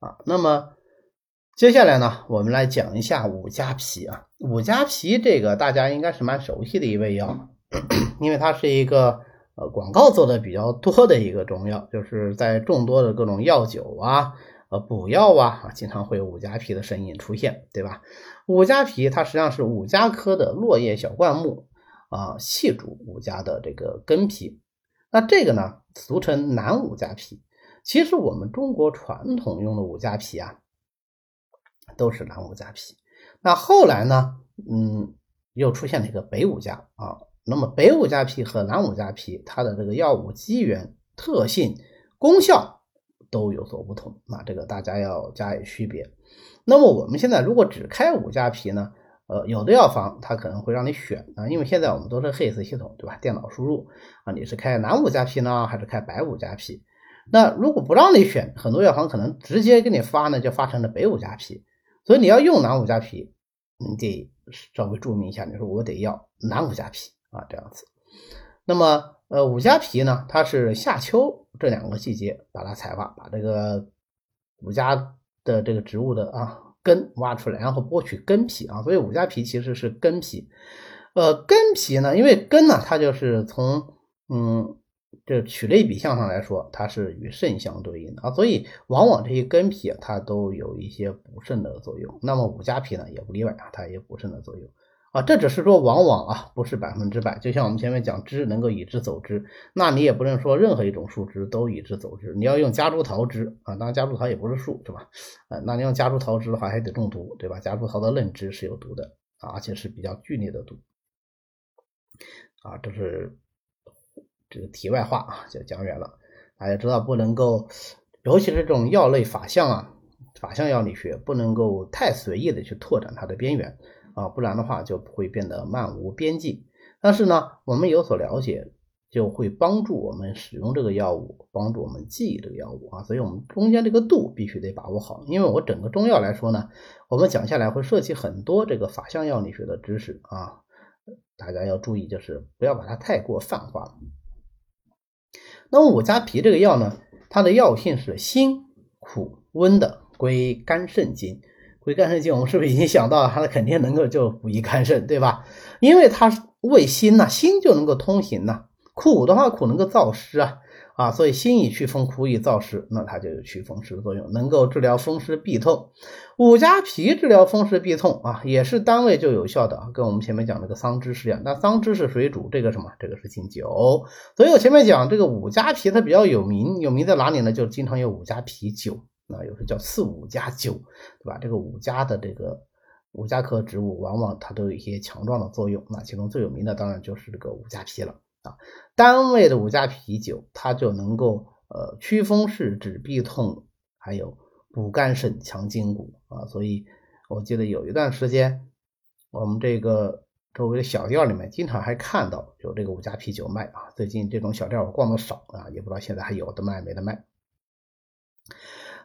啊，那么接下来呢，我们来讲一下五加皮啊。五加皮这个大家应该是蛮熟悉的一味药，因为它是一个呃广告做的比较多的一个中药，就是在众多的各种药酒啊、呃补药啊啊，经常会有五加皮的身影出现，对吧？五加皮它实际上是五加科的落叶小灌木啊细竹五加的这个根皮，那这个呢俗称南五加皮。其实我们中国传统用的五加皮啊，都是南五加皮。那后来呢，嗯，又出现了一个北五加啊。那么北五加皮和南五加皮，它的这个药物机缘、特性、功效都有所不同。那这个大家要加以区别。那么我们现在如果只开五加皮呢，呃，有的药房它可能会让你选啊，因为现在我们都是 HIS 系统，对吧？电脑输入啊，你是开南五加皮呢，还是开北五加皮？那如果不让你选，很多药房可能直接给你发呢，就发成了北五加皮。所以你要用南五加皮，你得稍微注明一下，你说我得要南五加皮啊，这样子。那么呃五加皮呢，它是夏秋这两个季节把它采挖，把这个五加的这个植物的啊根挖出来，然后剥取根皮啊。所以五加皮其实是根皮。呃根皮呢，因为根呢，它就是从嗯。这取类比象上来说，它是与肾相对应的啊，所以往往这些根皮啊它都有一些补肾的作用。那么五加皮呢也不例外啊，它也补肾的作用啊。这只是说往往啊，不是百分之百。就像我们前面讲知能够以知走枝，那你也不能说任何一种树枝都以知走枝。你要用夹竹桃枝啊，当然夹竹桃也不是树，是吧？呃，那你用夹竹桃枝的话还得中毒，对吧？夹竹桃的嫩枝是有毒的啊，而且是比较剧烈的毒啊，这是。这个题外话啊，就讲远了。大家知道不能够，尤其是这种药类法相啊，法相药理学不能够太随意的去拓展它的边缘啊，不然的话就会变得漫无边际。但是呢，我们有所了解，就会帮助我们使用这个药物，帮助我们记忆这个药物啊。所以我们中间这个度必须得把握好。因为我整个中药来说呢，我们讲下来会涉及很多这个法相药理学的知识啊，大家要注意，就是不要把它太过泛化。那么五加皮这个药呢，它的药性是辛、苦、温的，归肝肾经。归肝肾经，我们是不是已经想到了它肯定能够就补益肝肾，对吧？因为它味辛呐，辛就能够通行呐。苦的话，苦能够燥湿啊。啊，所以辛以祛风，苦以燥湿，那它就有祛风湿的作用，能够治疗风湿痹痛。五加皮治疗风湿痹痛啊，也是单位就有效的，跟我们前面讲那个桑枝是一样。那桑枝是水煮，这个什么？这个是清酒。所以我前面讲这个五加皮，它比较有名，有名在哪里呢？就经常有五加皮酒，啊，有时叫四五加九，对吧？这个五加的这个五加科植物，往往它都有一些强壮的作用。那其中最有名的当然就是这个五加皮了。啊，单位的五加啤酒，它就能够呃祛风湿、止痹痛，还有补肝肾、强筋骨啊。所以我记得有一段时间，我们这个周围的小店里面经常还看到有这个五加啤酒卖啊。最近这种小店我逛的少啊，也不知道现在还有的卖没得卖。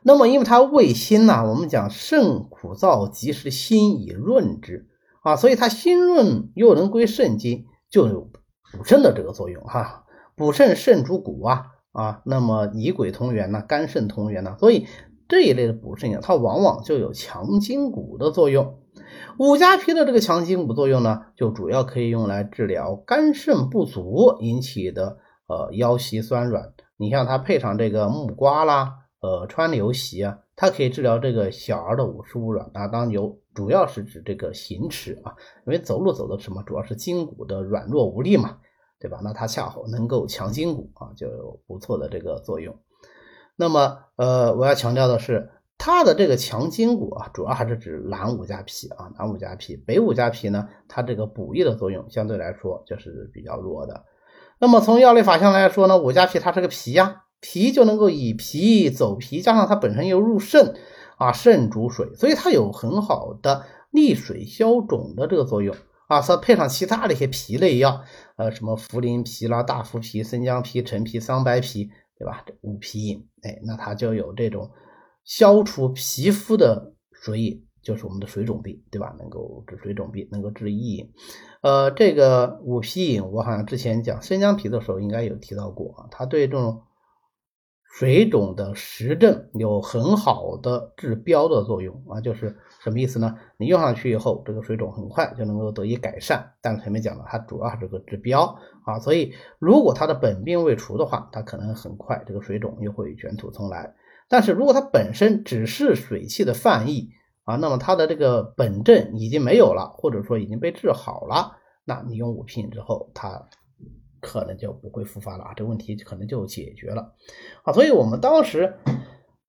那么因为它味辛呐，我们讲肾苦燥，及时辛以润之啊，所以它辛润又能归肾经，就有。补肾的这个作用哈，补肾肾主骨啊啊，那么以鬼同源呢，肝肾同源呢，所以这一类的补肾药，它往往就有强筋骨的作用。五加皮的这个强筋骨作用呢，就主要可以用来治疗肝肾不足引起的呃腰膝酸软。你像它配上这个木瓜啦，呃川流席啊，它可以治疗这个小儿的五十五软啊，当有主要是指这个行齿啊，因为走路走的什么，主要是筋骨的软弱无力嘛。对吧？那它恰好能够强筋骨啊，就有不错的这个作用。那么，呃，我要强调的是，它的这个强筋骨啊，主要还是指南五加皮啊，南五加皮。北五加皮呢，它这个补益的作用相对来说就是比较弱的。那么从药理法相来说呢，五加皮它是个皮呀，皮就能够以皮走皮，加上它本身又入肾啊，肾主水，所以它有很好的利水消肿的这个作用。啊，再配上其他的一些皮类药，呃，什么茯苓皮啦、大槲皮、生姜皮、陈皮、桑白皮，对吧？五皮饮，哎，那它就有这种消除皮肤的水饮就是我们的水肿病，对吧？能够治水肿病，能够治异饮。呃，这个五皮饮，我好像之前讲生姜皮的时候应该有提到过啊，它对这种水肿的实证有很好的治标的作用啊，就是什么意思呢？你用上去以后，这个水肿很快就能够得以改善。但前面讲了，它主要是个治标啊，所以如果它的本病未除的话，它可能很快这个水肿又会卷土重来。但是如果它本身只是水气的泛溢啊，那么它的这个本症已经没有了，或者说已经被治好了，那你用五品之后，它可能就不会复发了啊，这问题可能就解决了啊。所以我们当时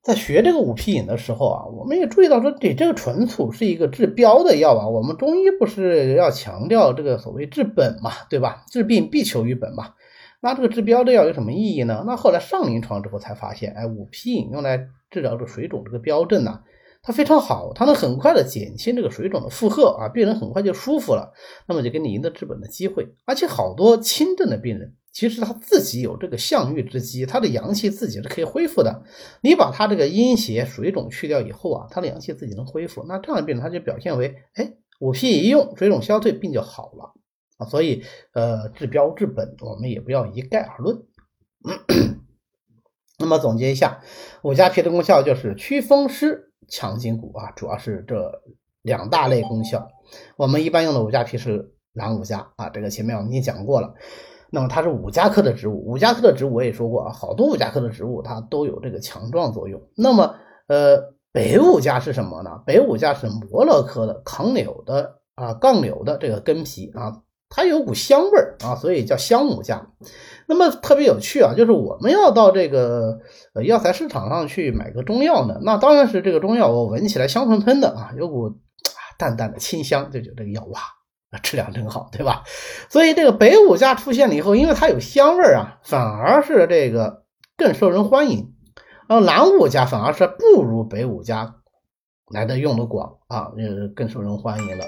在学这个五皮饮的时候啊，我们也注意到说，你这个纯醋是一个治标的药啊。我们中医不是要强调这个所谓治本嘛，对吧？治病必求于本嘛。那这个治标的药有什么意义呢？那后来上临床之后才发现，哎，五皮饮用来治疗这水肿这个标症呢，它非常好，它能很快的减轻这个水肿的负荷啊，病人很快就舒服了，那么就给你赢得治本的机会。而且好多轻症的病人，其实他自己有这个象玉之机，他的阳气自己是可以恢复的。你把他这个阴邪水肿去掉以后啊，他的阳气自己能恢复，那这样的病人他就表现为，哎，五皮一用，水肿消退，病就好了。啊，所以呃，治标治本，我们也不要一概而论。那么总结一下，五加皮的功效就是祛风湿、强筋骨啊，主要是这两大类功效。我们一般用的五加皮是蓝五加啊，这个前面我们已经讲过了。那么它是五加科的植物，五加科的植物我也说过啊，好多五加科的植物它都有这个强壮作用。那么呃，北五加是什么呢？北五加是摩勒科的抗柳的啊，杠柳的这个根皮啊。它有股香味儿啊，所以叫香母加。那么特别有趣啊，就是我们要到这个呃药材市场上去买个中药呢，那当然是这个中药我闻起来香喷喷的啊，有股淡淡的清香，就觉得这个药哇，质量真好，对吧？所以这个北五加出现了以后，因为它有香味儿啊，反而是这个更受人欢迎。然后南五加反而是不如北五加。来的用的广啊，呃，更受人欢迎了。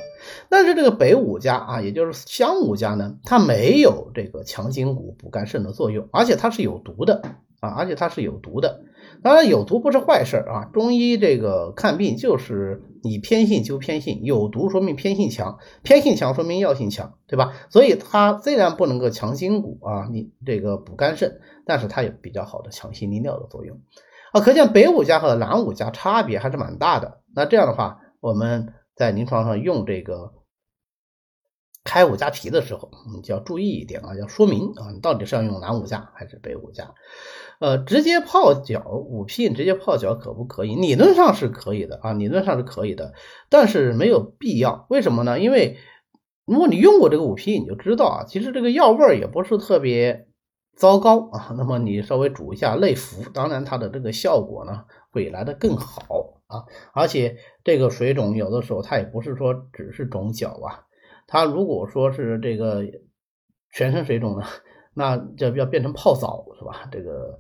但是这个北五加啊，也就是香五加呢，它没有这个强筋骨、补肝肾的作用，而且它是有毒的啊，而且它是有毒的。当然有毒不是坏事啊，中医这个看病就是你偏性就偏性，有毒说明偏性强，偏性强说明药性强，对吧？所以它虽然不能够强筋骨啊，你这个补肝肾，但是它有比较好的强心利尿的作用。啊，可见北五加和南五加差别还是蛮大的。那这样的话，我们在临床上用这个开五加皮的时候，你就要注意一点啊，要说明啊，你到底是要用南五加还是北五加？呃，直接泡脚五品直接泡脚可不可以？理论上是可以的啊，理论上是可以的，但是没有必要。为什么呢？因为如果你用过这个五品，你就知道啊，其实这个药味也不是特别。糟糕啊！那么你稍微煮一下内服，当然它的这个效果呢会来的更好啊。而且这个水肿有的时候它也不是说只是肿脚啊，它如果说是这个全身水肿呢，那就要变成泡澡是吧？这个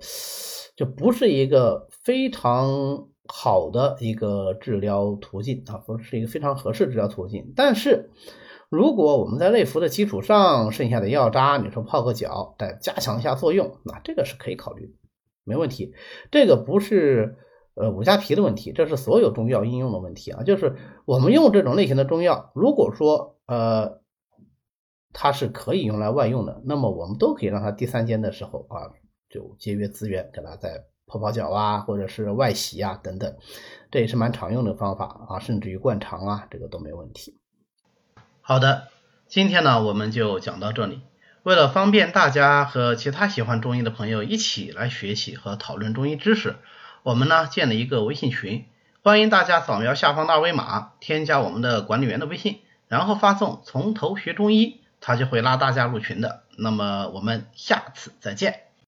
就不是一个非常好的一个治疗途径啊，不是一个非常合适的治疗途径。但是。如果我们在内服的基础上，剩下的药渣，你说泡个脚，再加强一下作用，那这个是可以考虑，没问题。这个不是呃五加皮的问题，这是所有中药应用的问题啊。就是我们用这种类型的中药，如果说呃它是可以用来外用的，那么我们都可以让它第三间的时候啊，就节约资源，给它再泡泡脚啊，或者是外洗啊等等，这也是蛮常用的方法啊，甚至于灌肠啊，这个都没问题。好的，今天呢我们就讲到这里。为了方便大家和其他喜欢中医的朋友一起来学习和讨论中医知识，我们呢建了一个微信群，欢迎大家扫描下方的二维码，添加我们的管理员的微信，然后发送“从头学中医”，他就会拉大家入群的。那么我们下次再见。